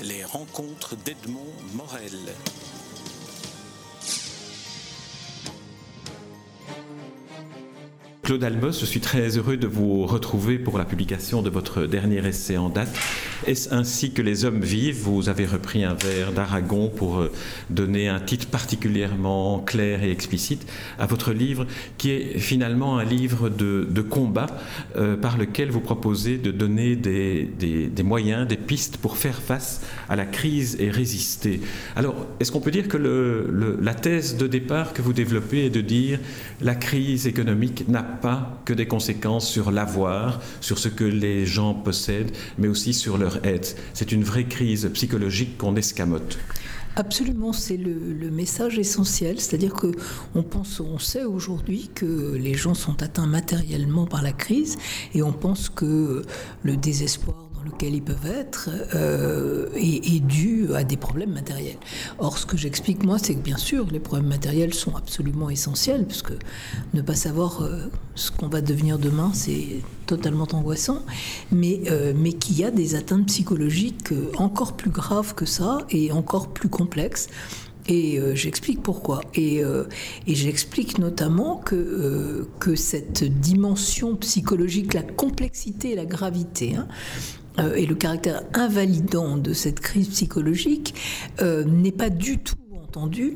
Les rencontres d'Edmond Morel. Claude Albos, je suis très heureux de vous retrouver pour la publication de votre dernier essai en date. Est-ce ainsi que les hommes vivent? Vous avez repris un vers d'Aragon pour euh, donner un titre particulièrement clair et explicite à votre livre, qui est finalement un livre de, combat euh, par lequel vous proposez de donner des, moyens, des pistes pour faire face à la crise et résister. Alors, est-ce qu'on peut dire que la thèse de départ que vous développez est de dire la crise économique n'a pas que des conséquences sur l'avoir, sur ce que les gens possèdent, mais aussi sur leur C'est une vraie crise psychologique qu'on escamote. Absolument, c'est le, message essentiel, c'est-à-dire que on pense, on sait aujourd'hui que les gens sont atteints matériellement par la crise, et on pense que le désespoir lequel ils peuvent être euh, est, dû à des problèmes matériels. Or, ce que j'explique moi, c'est que bien sûr, les problèmes matériels sont absolument essentiels, puisque ne pas savoir euh, ce qu'on va devenir demain, c'est totalement angoissant, mais, euh, mais qu'il y a des atteintes psychologiques encore plus graves que ça et encore plus complexes. Et j'explique pourquoi. Et, et j'explique notamment que, que cette dimension psychologique, la complexité et la gravité, hein, euh, et le caractère invalidant de cette crise psychologique euh, n'est pas du tout entendu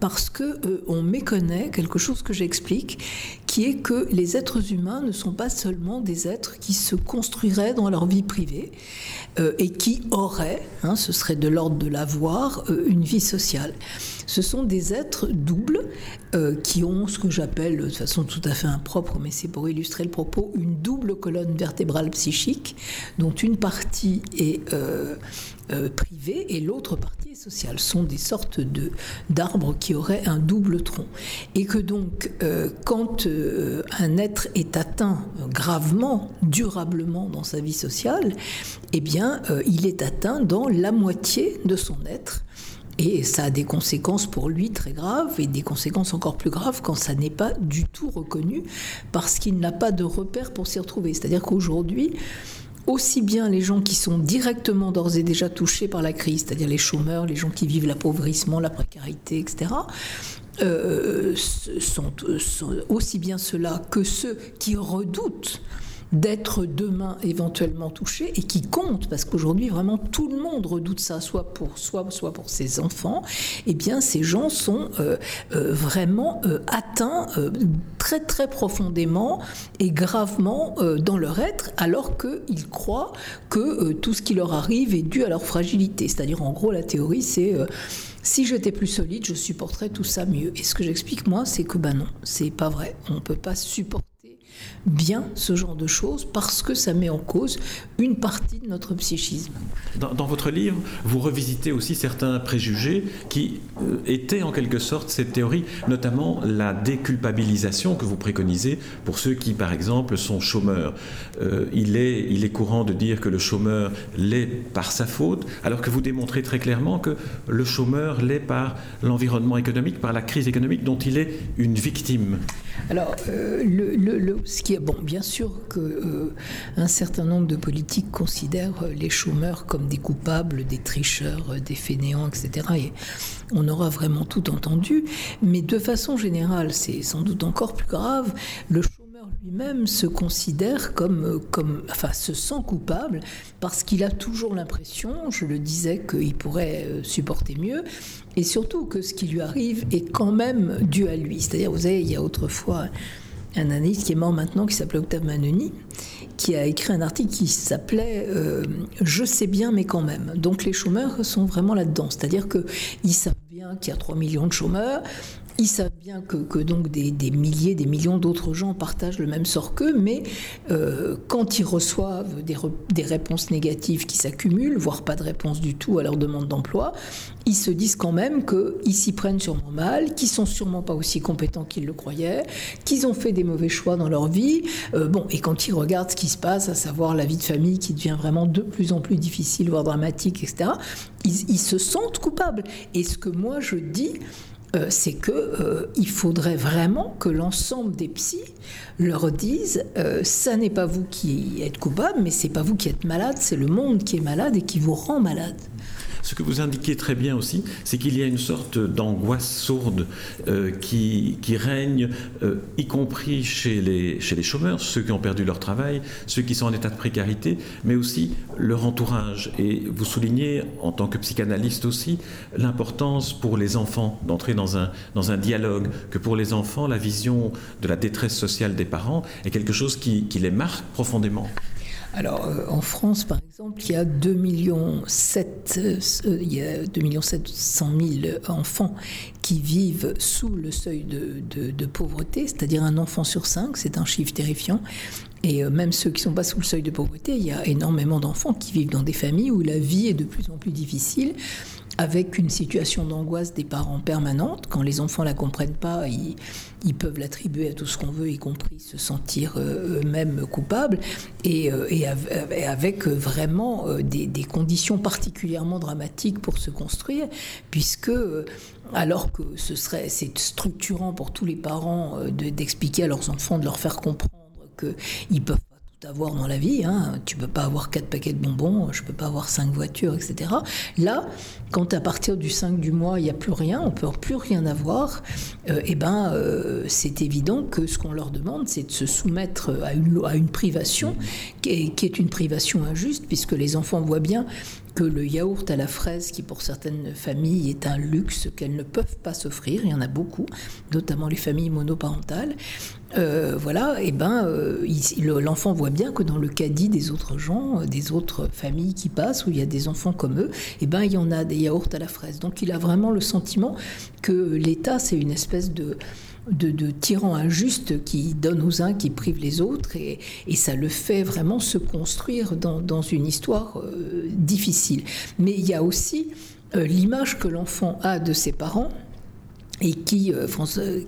parce que euh, on méconnaît quelque chose que j'explique, qui est que les êtres humains ne sont pas seulement des êtres qui se construiraient dans leur vie privée et qui auraient, hein, ce serait de l'ordre de l'avoir, une vie sociale. Ce sont des êtres doubles euh, qui ont ce que j'appelle, de façon tout à fait impropre, mais c'est pour illustrer le propos, une double colonne vertébrale psychique, dont une partie est euh, euh, privée et l'autre partie est sociale. Ce sont des sortes de, d'arbres qui auraient un double tronc. Et que donc, quand un être est atteint gravement, durablement dans sa vie sociale, eh bien, il est atteint dans la moitié de son être. Et ça a des conséquences pour lui très graves et des conséquences encore plus graves quand ça n'est pas du tout reconnu parce qu'il n'a pas de repère pour s'y retrouver. C'est-à-dire qu'aujourd'hui, aussi bien les gens qui sont directement d'ores et déjà touchés par la crise, c'est-à-dire les chômeurs, les gens qui vivent l'appauvrissement, la précarité, etc., euh, sont, sont, aussi bien ceux-là que ceux qui redoutent d'être demain éventuellement touché et qui compte, parce qu'aujourd'hui vraiment tout le monde redoute ça, soit pour soi, soit pour ses enfants, eh bien ces gens sont euh, euh, vraiment euh, atteints très très profondément et gravement dans leur être, alors qu'ils croient que tout ce qui leur arrive est dû à leur fragilité. C'est-à-dire en gros la théorie c'est si j'étais plus solide, je supporterais tout ça mieux. Et ce que j'explique moi, c'est que ben non, c'est pas vrai. On ne peut pas supporter bien ce genre de choses parce que ça met en cause une partie de notre psychisme. Dans, votre livre, vous revisitez aussi certains préjugés qui euh, étaient en quelque sorte cette théorie, notamment la déculpabilisation que vous préconisez pour ceux qui, par exemple, sont chômeurs. Euh, il, est, il est courant de dire que le chômeur l'est par sa faute, alors que vous démontrez très clairement que le chômeur l'est par l'environnement économique, par la crise économique dont il est une victime. Alors, euh, ce qui est bon, bien sûr que euh, un certain nombre de politiques considèrent les chômeurs comme des coupables, des tricheurs, des fainéants, etc. Et on aura vraiment tout entendu, mais de façon générale, c'est sans doute encore plus grave. Lui-même se considère comme, comme, enfin, se sent coupable parce qu'il a toujours l'impression, je le disais, qu'il pourrait euh, supporter mieux, et surtout que ce qui lui arrive est quand même dû à lui. C'est-à-dire, vous savez, il y a autrefois un analyste qui est mort maintenant, qui s'appelait Octave Manoni, qui a écrit un article qui s'appelait euh, Je sais bien, mais quand même. Donc les chômeurs sont vraiment là-dedans. C'est-à-dire qu'ils savent bien qu'il y a 3 millions de chômeurs, ils savent bien que, donc des, milliers, des millions d'autres gens partagent le même sort qu'eux, mais euh, quand ils reçoivent des, réponses négatives qui s'accumulent, voire pas de réponse du tout à leur demande d'emploi, ils se disent quand même qu'ils s'y prennent sûrement mal, qu'ils sont sûrement pas aussi compétents qu'ils le croyaient, qu'ils ont fait des mauvais choix dans leur vie. Euh, bon, et quand ils regardent ce qui se passe, à savoir la vie de famille qui devient vraiment de plus en plus difficile, voire dramatique, etc., ils se sentent coupables. Et ce que moi je dis, euh, c'est que euh, il faudrait vraiment que l'ensemble des psys leur disent euh, ça n'est pas vous qui êtes coupable, mais c'est pas vous qui êtes malade, c'est le monde qui est malade et qui vous rend malade. Ce que vous indiquez très bien aussi, c'est qu'il y a une sorte d'angoisse sourde euh, qui, règne, euh, y compris chez les, chômeurs, ceux qui ont perdu leur travail, ceux qui sont en état de précarité, mais aussi leur entourage. Et vous soulignez, en tant que psychanalyste aussi, l'importance pour les enfants d'entrer dans un, dialogue, que pour les enfants, la vision de la détresse sociale des parents est quelque chose qui les marque profondément. Alors, euh, en France, par exemple, il y a 2 millions 7, il y a 2 millions 700 000 enfants qui vivent sous le seuil de, de, pauvreté, c'est-à-dire un enfant sur cinq, c'est un chiffre terrifiant. Et euh, même ceux qui ne sont pas sous le seuil de pauvreté, il y a énormément d'enfants qui vivent dans des familles où la vie est de plus en plus difficile avec une situation d'angoisse des parents permanente. Quand les enfants la comprennent pas, ils, peuvent l'attribuer à tout ce qu'on veut, y compris se sentir euh, eux-mêmes coupables, et, euh, avec vraiment euh, des, conditions particulièrement dramatiques pour se construire, puisque alors que ce serait c'est structurant pour tous les parents d'expliquer à leurs enfants, de leur faire comprendre qu'ils peuvent avoir dans la vie. Hein. Tu peux pas avoir quatre paquets de bonbons, je peux pas avoir cinq voitures, etc. Là, quand à partir du 5 du mois, il n'y a plus rien, on peut plus rien avoir, euh, eh ben, euh, c'est évident que ce qu'on leur demande, c'est de se soumettre à une, à une privation qui est, qui est une privation injuste, puisque les enfants voient bien que le yaourt à la fraise, qui pour certaines familles est un luxe qu'elles ne peuvent pas s'offrir, il y en a beaucoup, notamment les familles monoparentales, euh, voilà, et eh ben euh, l'enfant voit bien que dans le caddie des autres gens, euh, des autres familles qui passent, où il y a des enfants comme eux, et eh ben il y en a des yaourts à la fraise. Donc il a vraiment le sentiment que l'État, c'est une espèce de de, tyran injuste qui donne aux uns, qui prive les autres, et, ça le fait vraiment se construire dans, une histoire euh, difficile. Mais il y a aussi euh, l'image que l'enfant a de ses parents et qui, euh,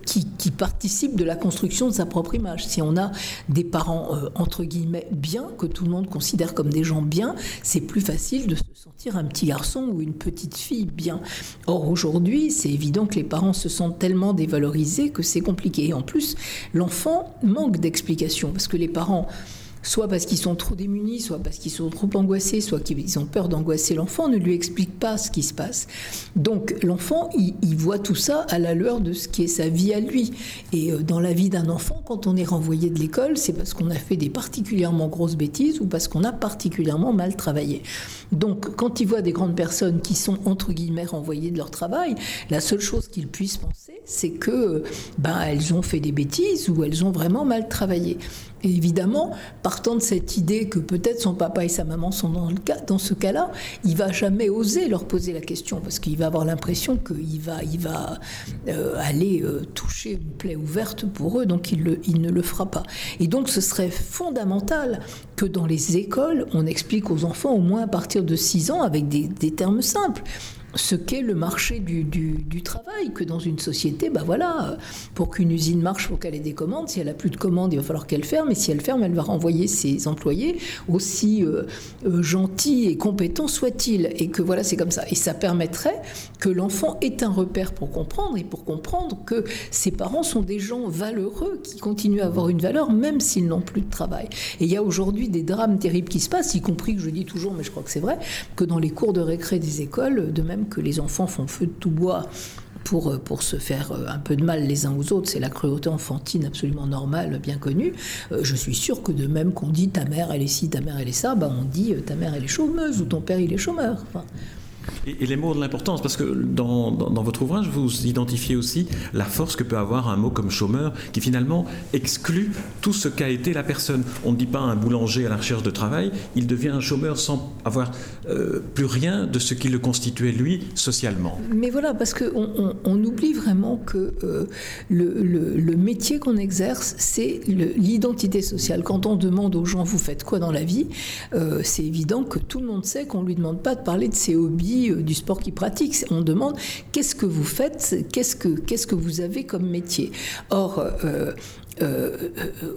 qui, qui, participe de la construction de sa propre image. Si on a des parents, euh, entre guillemets, bien, que tout le monde considère comme des gens bien, c'est plus facile de se sentir un petit garçon ou une petite fille bien. Or, aujourd'hui, c'est évident que les parents se sentent tellement dévalorisés que c'est compliqué. Et en plus, l'enfant manque d'explication, parce que les parents soit parce qu'ils sont trop démunis, soit parce qu'ils sont trop angoissés, soit qu'ils ont peur d'angoisser l'enfant, ne lui explique pas ce qui se passe. Donc l'enfant, il, voit tout ça à la lueur de ce qui est sa vie à lui. Et euh, dans la vie d'un enfant, quand on est renvoyé de l'école, c'est parce qu'on a fait des particulièrement grosses bêtises ou parce qu'on a particulièrement mal travaillé. Donc quand il voit des grandes personnes qui sont entre guillemets renvoyées de leur travail, la seule chose qu'il puisse penser, c'est que ben, elles ont fait des bêtises ou elles ont vraiment mal travaillé. Et évidemment, partant de cette idée que peut-être son papa et sa maman sont dans, le cas, dans ce cas-là, il va jamais oser leur poser la question parce qu'il va avoir l'impression qu'il va, euh, aller euh, toucher une plaie ouverte pour eux, donc il, ne le fera pas. Et donc ce serait fondamental que dans les écoles, on explique aux enfants, au moins à partir de 6 ans, avec des termes simples ce qu'est le marché du, travail, que dans une société, bah voilà, pour qu'une usine marche, il faut qu'elle ait des commandes. Si elle a plus de commandes, il va falloir qu'elle ferme. Et si elle ferme, elle va renvoyer ses employés, aussi euh, euh, gentils et compétents soient-ils. Et que voilà, c'est comme ça. Et ça permettrait que l'enfant ait un repère pour comprendre et pour comprendre que ses parents sont des gens valeureux qui continuent à avoir une valeur même s'ils n'ont plus de travail. Et il y a aujourd'hui des drames terribles qui se passent, y compris que je dis toujours, mais je crois que c'est vrai, que dans les cours de récré des écoles, de même que les enfants font feu de tout bois pour, euh, pour se faire euh, un peu de mal les uns aux autres. C'est la cruauté enfantine absolument normale, bien connue. Euh, je suis sûre que de même qu'on dit ta mère elle est ci, ta mère elle est ça, bah on dit ta mère elle est chômeuse ou ton père il est chômeur. Et, les mots de l'importance, parce que dans, dans, votre ouvrage, vous identifiez aussi la force que peut avoir un mot comme chômeur, qui finalement exclut tout ce qu'a été la personne. On ne dit pas un boulanger à la recherche de travail, il devient un chômeur sans avoir euh, plus rien de ce qui le constituait lui socialement. Mais voilà, parce qu'on on, oublie vraiment que euh, le, le, métier qu'on exerce, c'est l'identité sociale. Quand on demande aux gens, vous faites quoi dans la vie, euh, c'est évident que tout le monde sait qu'on ne lui demande pas de parler de ses hobbies euh, du sport qu'il pratique. On demande qu'est-ce que vous faites, qu'est-ce que, qu'est-ce que vous avez comme métier? Or, euh,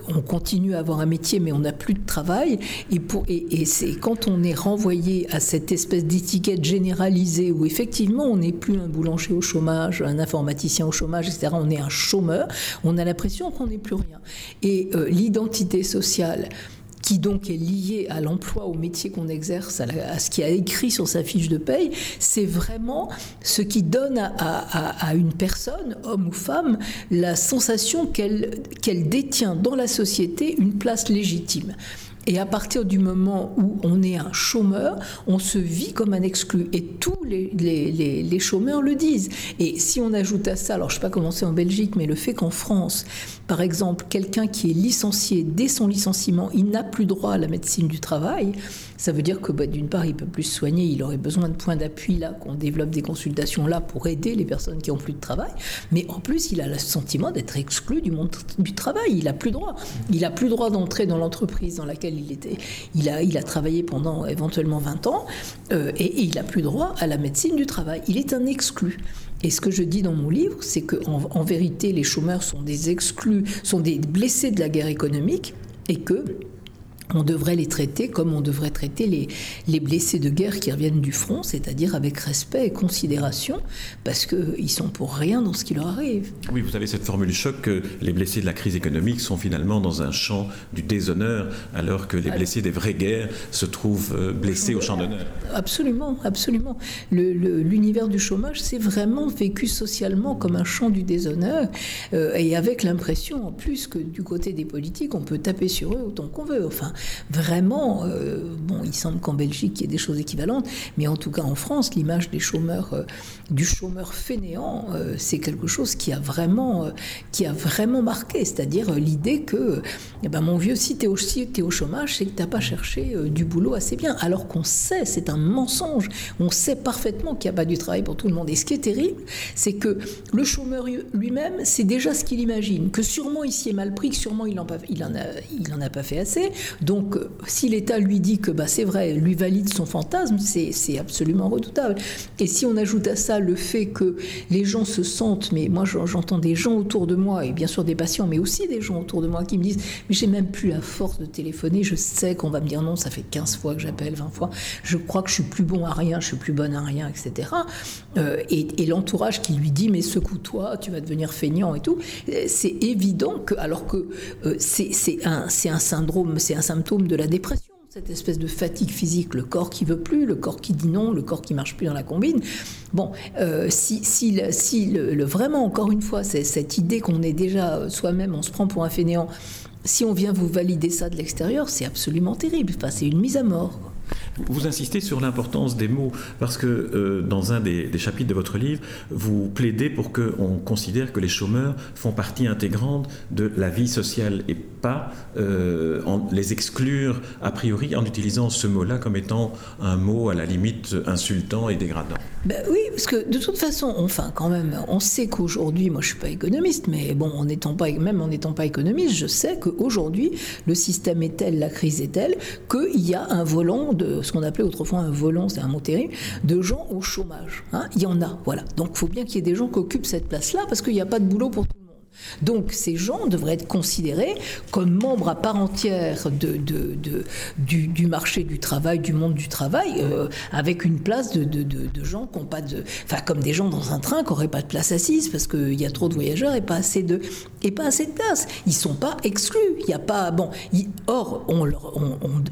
on continue à avoir un métier, mais on n'a plus de travail. Et, pour, et, c'est quand on est renvoyé à cette espèce d'étiquette généralisée où effectivement on n'est plus un boulanger au chômage, un informaticien au chômage, etc. On est un chômeur. On a l'impression qu'on n'est plus rien. Et l'identité sociale qui donc est lié à l'emploi, au métier qu'on exerce, à, ce qui a écrit sur sa fiche de paye, c'est vraiment ce qui donne à, une personne, homme ou femme, la sensation qu'elle détient dans la société une place légitime. Et à partir du moment où on est un chômeur, on se vit comme un exclu. Et tous les, les, les, chômeurs le disent. Et si on ajoute à ça, alors je ne sais pas comment c'est en Belgique, mais le fait qu'en France, par exemple, quelqu'un qui est licencié dès son licenciement, il n'a plus droit à la médecine du travail, ça veut dire que bah, d'une part, il peut plus se soigner, il aurait besoin de points d'appui là, qu'on développe des consultations là pour aider les personnes qui ont plus de travail. Mais en plus, il a le sentiment d'être exclu du monde du travail. Il a plus droit. Il a plus droit d'entrer dans l'entreprise dans laquelle il était. Il a, il a travaillé pendant éventuellement 20 ans euh, et, il a plus droit à la médecine du travail. Il est un exclu. Et ce que je dis dans mon livre, c'est qu'en en vérité, les chômeurs sont des exclus, sont des blessés de la guerre économique et que on devrait les traiter comme on devrait traiter les, les blessés de guerre qui reviennent du front, c'est-à-dire avec respect et considération, parce qu'ils sont pour rien dans ce qui leur arrive. Oui, vous avez cette formule choc que les blessés de la crise économique sont finalement dans un champ du déshonneur, alors que les blessés des vraies guerres se trouvent euh, blessés au champ d'honneur. Absolument, absolument. L'univers du chômage, c'est vraiment vécu socialement comme un champ du déshonneur, euh, et avec l'impression en plus que du côté des politiques, on peut taper sur eux autant qu'on veut. Enfin, vraiment, euh, bon, il semble qu'en Belgique, il y ait des choses équivalentes, mais en tout cas en France, l'image des chômeurs, euh, du chômeur fainéant, euh, c'est quelque chose qui a vraiment, qui a vraiment marqué, c'est-à-dire l'idée que, eh ben, mon vieux, si tu es, au chômage, c'est que tu pas cherché du boulot assez bien, alors qu'on sait, c'est un mensonge, on sait parfaitement qu'il n'y a pas du travail pour tout le monde. Et ce qui est terrible, c'est que le chômeur lui-même, c'est déjà ce qu'il imagine, que sûrement il s'y est mal pris, que sûrement il n'en a, a pas fait assez. Donc, euh, si l'État lui dit que bah, c'est vrai, lui valide son fantasme, c'est absolument redoutable. Et si on ajoute à ça le fait que les gens se sentent, mais moi j'entends des gens autour de moi, et bien sûr des patients, mais aussi des gens autour de moi qui me disent Mais j'ai même plus la force de téléphoner, je sais qu'on va me dire non, ça fait 15 fois que j'appelle, 20 fois, je crois que je suis plus bon à rien, je suis plus bonne à rien, etc. Euh, et, l'entourage qui lui dit Mais secoue-toi, tu vas devenir feignant et tout, euh, c'est évident que, alors que c'est un, un syndrome, c'est un symptôme de la dépression cette espèce de fatigue physique, le corps qui veut plus, le corps qui dit non, le corps qui marche plus dans la combine. Bon, euh, si, si, le, vraiment, encore une fois, c'est cette idée qu'on est déjà soi-même, on se prend pour un fainéant, si on vient vous valider ça de l'extérieur, c'est absolument terrible. Enfin, c'est une mise à mort. Vous insistez sur l'importance des mots, parce que euh, dans un des, chapitres de votre livre, vous plaidez pour qu'on considère que les chômeurs font partie intégrante de la vie sociale et pas euh, en les exclure a priori en utilisant ce mot-là comme étant un mot à la limite insultant et dégradant. Ben oui, parce que de toute façon, enfin quand même, on sait qu'aujourd'hui, moi je suis pas économiste, mais bon, en étant pas, même en n'étant pas économiste, je sais qu'aujourd'hui, le système est tel, la crise est telle, qu'il y a un volant de ce qu'on appelait autrefois un volant, c'est un mot terrible, de gens au chômage. Hein. il y en a, voilà. Donc il faut bien qu'il y ait des gens qui occupent cette place-là parce qu'il n'y a pas de boulot pour tout. Donc ces gens devraient être considérés comme membres à part entière du, marché du travail, du monde du travail, euh, avec une place de, gens qui n'ont pas de... Enfin, comme des gens dans un train qui n'auraient pas de place assise parce qu'il y a trop de voyageurs et pas assez de, et pas assez de place. Ils ne sont pas exclus. Y a pas... Bon, or, on,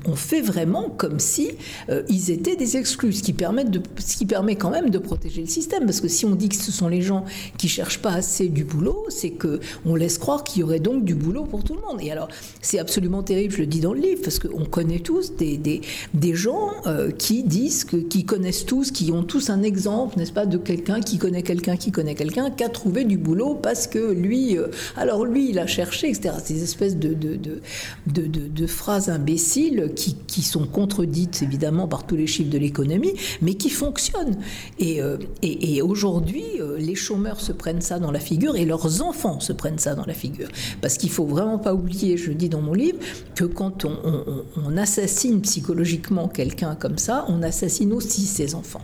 on, fait vraiment comme si euh, ils étaient des exclus, ce qui, permet de, ce qui permet quand même de protéger le système. Parce que si on dit que ce sont les gens qui cherchent pas assez du boulot, c'est que on laisse croire qu'il y aurait donc du boulot pour tout le monde. Et alors, c'est absolument terrible, je le dis dans le livre, parce qu'on connaît tous des, des, des gens euh, qui disent, que, qui connaissent tous, qui ont tous un exemple, n'est-ce pas, de quelqu'un qui connaît quelqu'un qui connaît quelqu'un, qui a trouvé du boulot parce que lui, euh, alors lui, il a cherché, etc. Ces espèces de, de, de, de phrases imbéciles qui, qui, sont contredites, évidemment, par tous les chiffres de l'économie, mais qui fonctionnent. Et, euh, et, et aujourd'hui, les chômeurs se prennent ça dans la figure et leurs enfants se prennent ça dans la figure. Parce qu'il faut vraiment pas oublier, je dis dans mon livre, que quand on, assassine psychologiquement quelqu'un comme ça, on assassine aussi ses enfants.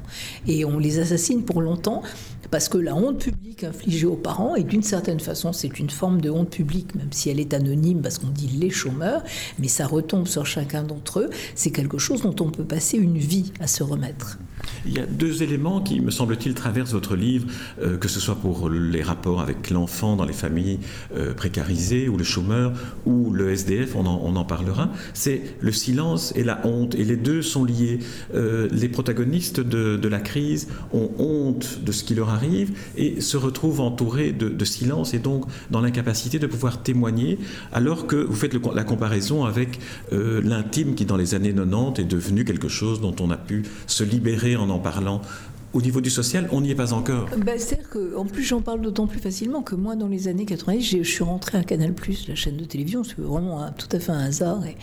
Et on les assassine pour longtemps parce que la honte publique infligée aux parents, et d'une certaine façon c'est une forme de honte publique, même si elle est anonyme parce qu'on dit les chômeurs, mais ça retombe sur chacun d'entre eux, c'est quelque chose dont on peut passer une vie à se remettre. Il y a deux éléments qui, me semble-t-il, traversent votre livre, euh, que ce soit pour les rapports avec l'enfant dans les familles euh, précarisées, ou le chômeur, ou le SDF, on en, parlera. C'est le silence et la honte, et les deux sont liés. Euh, les protagonistes de, la crise ont honte de ce qui leur arrive et se retrouvent entourés de, silence et donc dans l'incapacité de pouvoir témoigner, alors que vous faites la comparaison avec l'intime qui, dans les années 90, est devenu quelque chose dont on a pu se libérer en en parlant au niveau du social, on n'y est pas encore. Ben, C'est-à-dire qu'en plus, j'en parle d'autant plus facilement que moi, dans les années 90, je suis rentrée à Canal, la chaîne de télévision, c'est vraiment tout à fait un hasard. Et,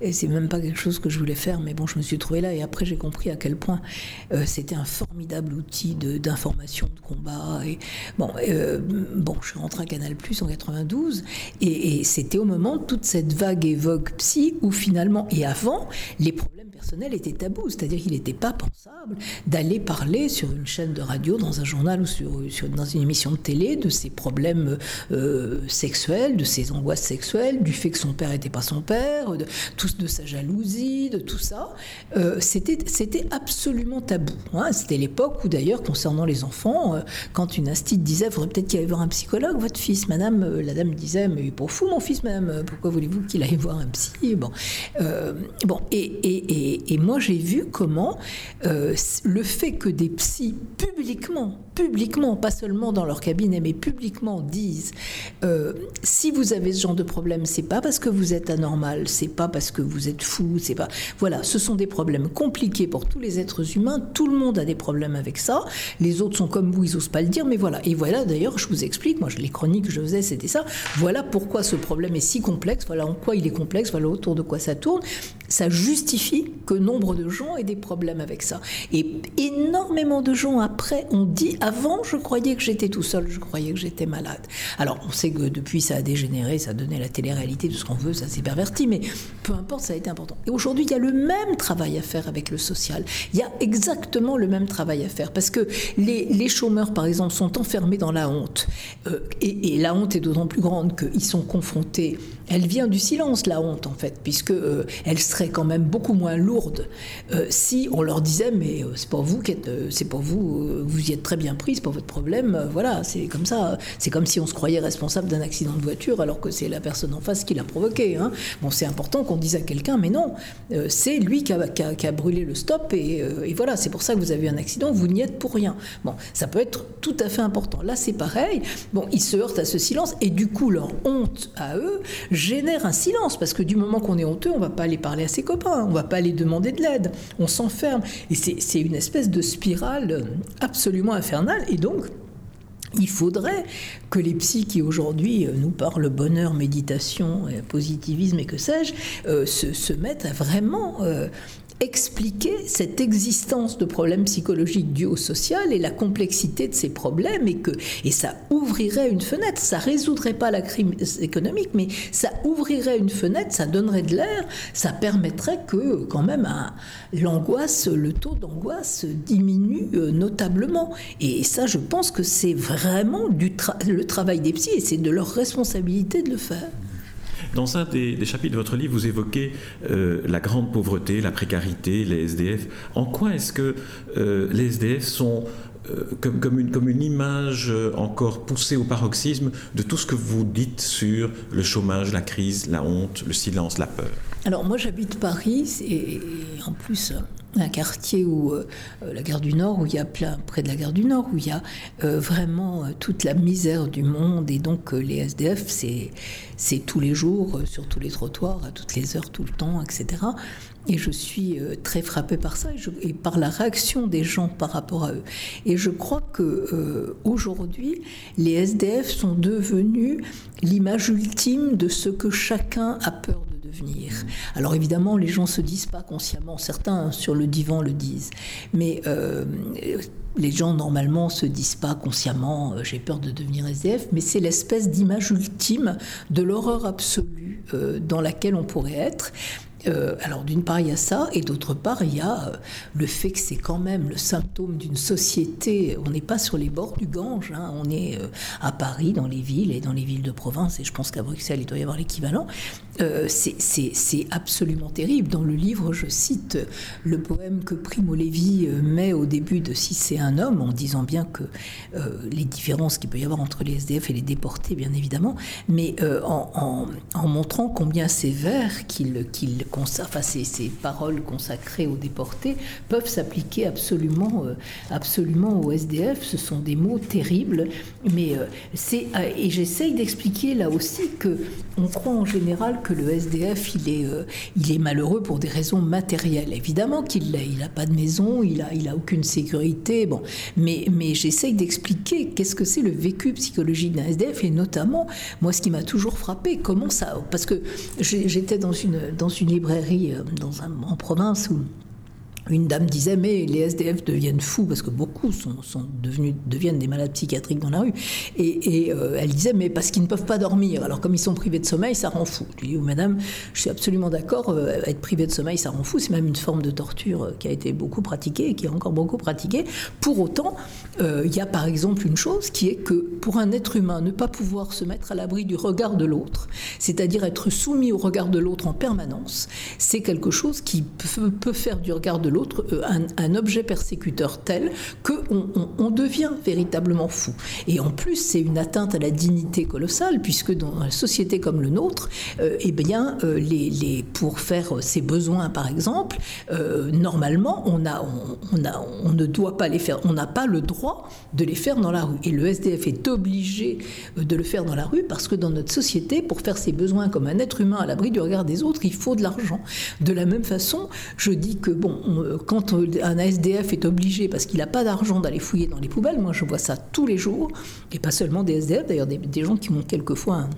et c'est même pas quelque chose que je voulais faire, mais bon, je me suis trouvée là et après j'ai compris à quel point euh, c'était un formidable outil d'information, de, combat. Euh, bon, je suis rentrée à Canal en 92 et, et c'était au moment de toute cette vague évoque psy où finalement, et avant, les problèmes personnel était tabou, c'est-à-dire qu'il n'était pas pensable d'aller parler sur une chaîne de radio, dans un journal ou sur, dans une émission de télé de ses problèmes euh, sexuels, de ses angoisses sexuelles, du fait que son père n'était pas son père, de, de sa jalousie, de tout ça. Euh, c'était, c'était absolument tabou. Hein. C'était l'époque où d'ailleurs, concernant les enfants, euh, quand une instite disait, il faudrait peut-être qu'il aille voir un psychologue, votre fils, madame, la dame disait, mais pour fou mon fils, madame, pourquoi voulez-vous qu'il aille voir un psy? Bon, bon et, et et, moi, j'ai vu comment euh, le fait que des psys publiquement, publiquement, pas seulement dans leur cabinet, mais publiquement disent euh, si vous avez ce genre de problème, c'est pas parce que vous êtes anormal, c'est pas parce que vous êtes fou, c'est pas. Voilà, ce sont des problèmes compliqués pour tous les êtres humains. Tout le monde a des problèmes avec ça. Les autres sont comme vous, ils osent pas le dire, mais voilà. Et voilà, d'ailleurs, je vous explique. Moi, les chroniques que je faisais, c'était ça. Voilà pourquoi ce problème est si complexe. Voilà en quoi il est complexe. Voilà autour de quoi ça tourne. Ça justifie que nombre de gens aient des problèmes avec ça. Et énormément de gens après ont dit avant, je croyais que j'étais tout seul, je croyais que j'étais malade. Alors, on sait que depuis, ça a dégénéré, ça a donné la télé-réalité, tout ce qu'on veut, ça s'est perverti, mais peu importe, ça a été important. Et aujourd'hui, il y a le même travail à faire avec le social. Il y a exactement le même travail à faire parce que les, chômeurs, par exemple, sont enfermés dans la honte. Euh, et, la honte est d'autant plus grande qu'ils sont confrontés. Elle vient du silence, la honte, en fait, puisque euh, elle serait quand même beaucoup moins lourde euh, si on leur disait mais euh, c'est pas vous qui êtes, c'est pas vous, vous y êtes très bien pris, c'est pas votre problème, voilà, c'est comme ça. C'est comme si on se croyait responsable d'un accident de voiture alors que c'est la personne en face qui l'a provoqué. Hein. Bon, c'est important qu'on dise à quelqu'un mais non, c'est lui qui a, brûlé le stop et, voilà, c'est pour ça que vous avez un accident, vous n'y êtes pour rien. Bon, ça peut être tout à fait important. Là, c'est pareil. Bon, ils se heurtent à ce silence et du coup leur honte à eux génère un silence parce que du moment qu'on est honteux, on va pas aller parler à ses copains, on va pas aller demander de l'aide on s'enferme. Et c'est une espèce de spirale absolument infernale. Et donc, il faudrait que les psys qui aujourd'hui euh, nous parlent bonheur, méditation, positivisme et que sais-je, euh, se, mettent à vraiment euh, expliquer cette existence de problèmes psychologiques dus au social et la complexité de ces problèmes et que et ça ouvrirait une fenêtre, ça résoudrait pas la crise économique, mais ça ouvrirait une fenêtre, ça donnerait de l'air, ça permettrait que quand même l'angoisse, le taux d'angoisse diminue euh, notablement. Et ça, je pense que c'est vraiment du le travail des psys et c'est de leur responsabilité de le faire. Dans un des, chapitres de votre livre, vous évoquez euh, la grande pauvreté, la précarité, les SDF. En quoi est-ce que euh, les SDF sont euh, comme, une, comme une image encore poussée au paroxysme de tout ce que vous dites sur le chômage, la crise, la honte, le silence, la peur? Alors moi j'habite Paris et en plus un quartier où euh, la gare du Nord, où il y a plein, près de la gare du Nord, où il y a euh, vraiment euh, toute la misère du monde et donc les SDF, c'est c'est tous les jours, sur tous les trottoirs, à toutes les heures, tout le temps, etc. Et je suis très frappée par ça et, par la réaction des gens par rapport à eux. Et je crois que aujourd'hui, les SDF sont devenus l'image ultime de ce que chacun a peur Alors évidemment, les gens se disent pas consciemment, certains sur le divan le disent, mais euh, les gens normalement se disent pas consciemment euh, j'ai peur de devenir SDF, mais c'est l'espèce d'image ultime de l'horreur absolue euh, dans laquelle on pourrait être. Alors d'une part, il y a ça, et d'autre part, il y a le fait que c'est quand même le symptôme d'une société. On n'est pas sur les bords du Gange, hein. on est à Paris, dans les villes et dans les villes de province, et je pense qu'à Bruxelles, il doit y avoir l'équivalent. C'est absolument terrible. Dans le livre, je cite le poème que Primo Levi met au début de Si c'est un homme, en disant bien que les différences qu'il peut y avoir entre les SDF et les déportés, bien évidemment, mais en, montrant combien c'est vers qu'il enfin, ces, ces, paroles consacrées aux déportés peuvent s'appliquer absolument, euh, absolument au SDF. Ce sont des mots terribles, mais euh, euh, et j'essaye d'expliquer là aussi que on croit en général que le SDF il est, il est malheureux pour des raisons matérielles. Évidemment qu'il. Il n'a pas de maison, il a, il a aucune sécurité. Bon, mais mais j'essaye d'expliquer qu'est-ce que c'est le vécu psychologique d'un SDF et notamment moi ce qui m'a toujours frappé comment ça parce que j'étais dans une dans une librairie euh, dans un, en province où une dame disait, mais les SDF deviennent fous, parce que beaucoup sont, sont devenus, deviennent des malades psychiatriques dans la rue. Et, euh, elle disait, mais parce qu'ils ne peuvent pas dormir. Alors comme ils sont privés de sommeil, ça rend fou. Je dis, oh, madame, je suis absolument d'accord, euh, être privé de sommeil, ça rend fou. C'est même une forme de torture euh, qui a été beaucoup pratiquée et qui est encore beaucoup pratiquée. Pour autant, il y a par exemple une chose qui est que pour un être humain, ne pas pouvoir se mettre à l'abri du regard de l'autre, c'est-à-dire être soumis au regard de l'autre en permanence, c'est quelque chose qui peut faire du regard de l'autre euh, un, objet persécuteur tel qu'on on, devient véritablement fou. Et en plus, c'est une atteinte à la dignité colossale, puisque dans une société comme le nôtre, euh, eh bien, euh, les, les, pour faire ses besoins, par exemple, normalement, on, a, on, a, on ne doit pas les faire, on n'a pas le droit de les faire dans la rue. Et le SDF est obligé de le faire dans la rue parce que dans notre société, pour faire ses besoins comme un être humain à l'abri du regard des autres, il faut de l'argent. De la même façon, je dis que, bon, quand un SDF est obligé, parce qu'il n'a pas d'argent, d'aller fouiller dans les poubelles, moi je vois ça tous les jours, et pas seulement des SDF, d'ailleurs des, des gens qui ont quelquefois un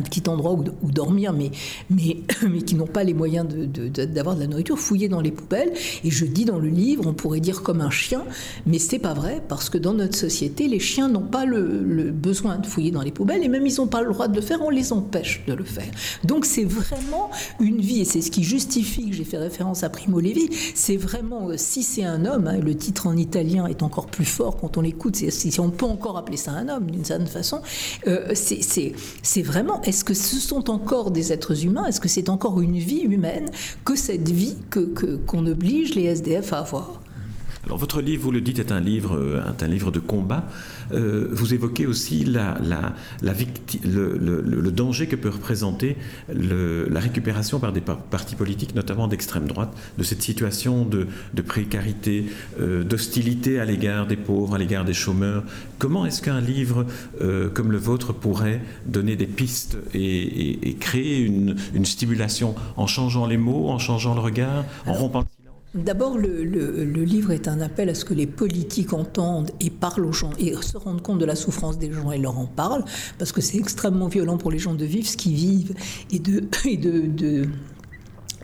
petit endroit où, dormir, mais, mais, mais qui n'ont pas les moyens d'avoir de, de, la nourriture, fouiller dans les poubelles. Et je dis dans le livre, on pourrait dire comme un chien, mais c'est pas vrai, parce que dans notre société, les chiens n'ont pas le, besoin de fouiller dans les poubelles, et même ils n'ont pas le droit de le faire, on les empêche de le faire. Donc c'est vraiment une vie, et c'est ce qui justifie que j'ai fait référence à Primo Levi, c'est vraiment, euh, si c'est un homme, hein, le titre en italien est encore plus fort quand on l'écoute, si on peut encore appeler ça un homme d'une certaine façon, euh, c'est vraiment est-ce que ce sont encore des êtres humains Est-ce que c'est encore une vie humaine que cette vie qu'on oblige les SDF à avoir? Alors votre livre, vous le dites, est un livre, euh, un livre de combat. Euh, vous évoquez aussi la, la, la le, le, le, danger que peut représenter la récupération par des partis politiques, notamment d'extrême droite, de cette situation de, de précarité, euh, d'hostilité à l'égard des pauvres, à l'égard des chômeurs. Comment est-ce qu'un livre comme le vôtre pourrait donner des pistes et, et, et créer une, une, stimulation en changeant les mots, en changeant le regard, en rompant D'abord, le, livre est un appel à ce que les politiques entendent et parlent aux gens et se rendent compte de la souffrance des gens et leur en parlent, parce que c'est extrêmement violent pour les gens de vivre ce qu'ils vivent et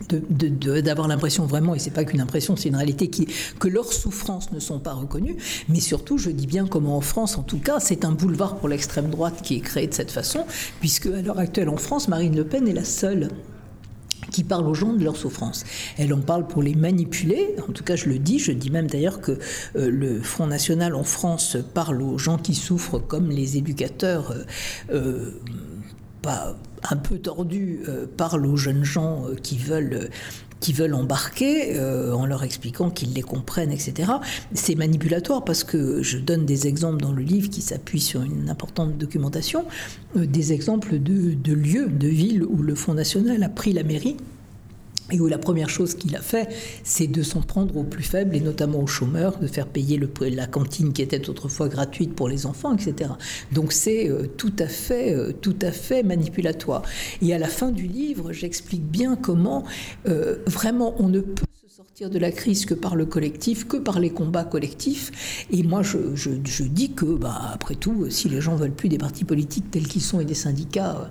de, d'avoir l'impression vraiment, et c'est pas qu'une impression, c'est une réalité, qui, que leurs souffrances ne sont pas reconnues, mais surtout, je dis bien comment en France, en tout cas, c'est un boulevard pour l'extrême droite qui est créé de cette façon, puisque à l'heure actuelle en France, Marine Le Pen est la seule parle aux gens de leur souffrance. Elle en parle pour les manipuler, en tout cas je le dis, je dis même d'ailleurs que euh, le Front National en France parle aux gens qui souffrent comme les éducateurs. Euh, euh, pas un peu tordus parlent aux jeunes gens qui veulent qui veulent embarquer euh, en leur expliquant qu'ils les comprennent, etc. C'est manipulatoire parce que je donne des exemples dans le livre qui s'appuient sur une importante documentation, euh, des exemples de, de lieux, de villes où le Front National a pris la mairie et où la première chose qu'il a fait, c'est de s'en prendre aux plus faibles, et notamment aux chômeurs, de faire payer le, la cantine qui était autrefois gratuite pour les enfants, etc. Donc c'est euh, tout, à fait, euh, tout à fait manipulatoire. Et à la fin du livre, j'explique bien comment euh, vraiment on ne peut se sortir de la crise que par le collectif, que par les combats collectifs. Et moi, je, je, je dis que, bah, après tout, si les gens veulent plus des partis politiques tels qu'ils sont et des syndicats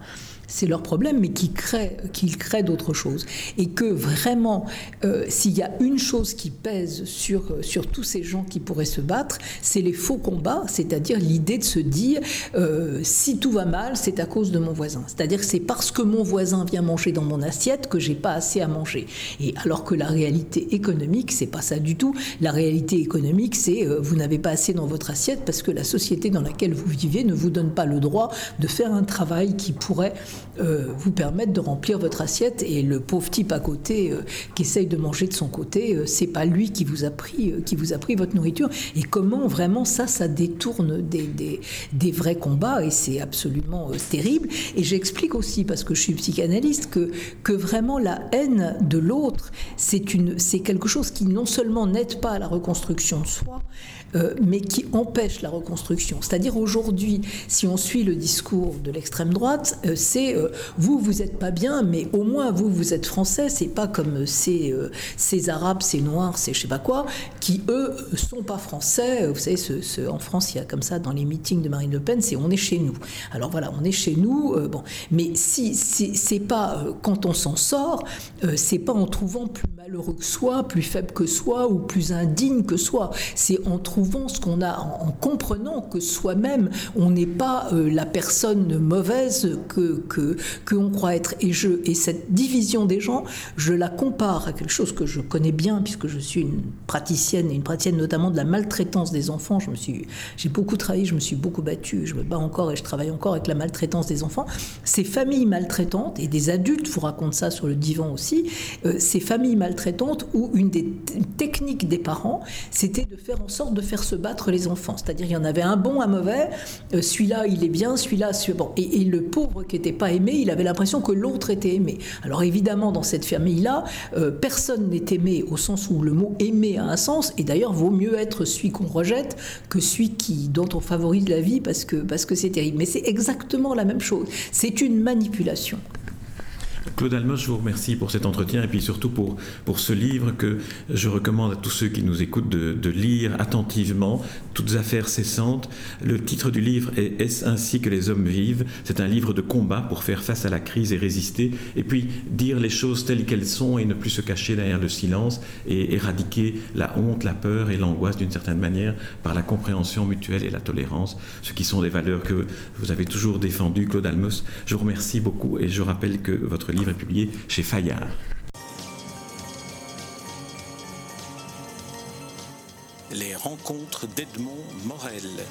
c'est leur problème, mais qui créent, qu'ils créent d'autres choses. Et que vraiment, euh, s'il y a une chose qui pèse sur, sur tous ces gens qui pourraient se battre, c'est les faux combats, c'est-à-dire l'idée de se dire euh, si tout va mal, c'est à cause de mon voisin. C'est-à-dire que c'est parce que mon voisin vient manger dans mon assiette que j'ai pas assez à manger. Et alors que la réalité économique, c'est pas ça du tout. La réalité économique, c'est euh, vous n'avez pas assez dans votre assiette parce que la société dans laquelle vous vivez ne vous donne pas le droit de faire un travail qui pourrait euh, vous permettre de remplir votre assiette. Et le pauvre type à côté euh, qui essaye de manger de son côté, euh, c'est pas lui qui vous a pris, qui vous a pris votre nourriture. Et comment vraiment ça, ça détourne des, des, des vrais combats et c'est absolument terrible. Et j'explique aussi parce que je suis psychanalyste que que vraiment la haine de l'autre, c'est une, c'est quelque chose qui non seulement n'aide pas à la reconstruction de soi, euh, mais qui empêche la reconstruction. C'est-à-dire aujourd'hui, si on suit le discours de l'extrême droite, euh, euh, vous, vous n'êtes pas bien, mais au moins vous, vous êtes français. C'est pas comme ces, ces arabes, ces noirs, ces je sais pas quoi, qui eux sont pas français. Vous savez, en France, il y a comme ça dans les meetings de Marine Le Pen, c'est on est chez nous. Alors voilà, on est chez nous. bon, mais si c'est pas quand on s'en sort, c'est pas en trouvant plus malheureux que soi, plus faible que soi ou plus indigne que soi. C'est en trouvant ce qu'on a, en, comprenant que soi-même, on n'est pas euh, la personne mauvaise que qu'on croit être. Et je et cette division des gens, je la compare à quelque chose que je connais bien puisque je suis une praticienne et une praticienne notamment de la maltraitance des enfants. Je me suis, j'ai beaucoup travaillé, je me suis beaucoup battue, je me bats encore et je travaille encore avec la maltraitance des enfants. Ces familles maltraitantes et des adultes vous racontent ça sur le divan aussi. Euh, ces familles maltraitantes traitante où une des techniques des parents, c'était de faire en sorte de faire se battre les enfants. C'est-à-dire, il y en avait un bon, un mauvais, euh, celui-là, il est bien, celui-là, bon. Et, le pauvre qui n'était pas aimé, il avait l'impression que l'autre était aimé. Alors évidemment, dans cette famille-là, euh, personne n'est aimé au sens où le mot aimer a un sens, et d'ailleurs, vaut mieux être celui qu'on rejette que celui qui, dont on favorise la vie parce que parce que c'est terrible. Mais c'est exactement la même chose. C'est une manipulation. Claude Almos, je vous remercie pour cet entretien et puis surtout pour, pour ce livre que je recommande à tous ceux qui nous écoutent de, lire attentivement, toutes affaires cessantes. Le titre du livre est Est-ce ainsi que les hommes vivent? C'est un livre de combat pour faire face à la crise et résister, et puis dire les choses telles qu'elles sont et ne plus se cacher derrière le silence et éradiquer la honte, la peur et l'angoisse d'une certaine manière par la compréhension mutuelle et la tolérance, ce qui sont des valeurs que vous avez toujours défendues, Claude Almos. Je vous remercie beaucoup et je rappelle que votre livre est publié chez Fayard. Les rencontres d'Edmond Morel.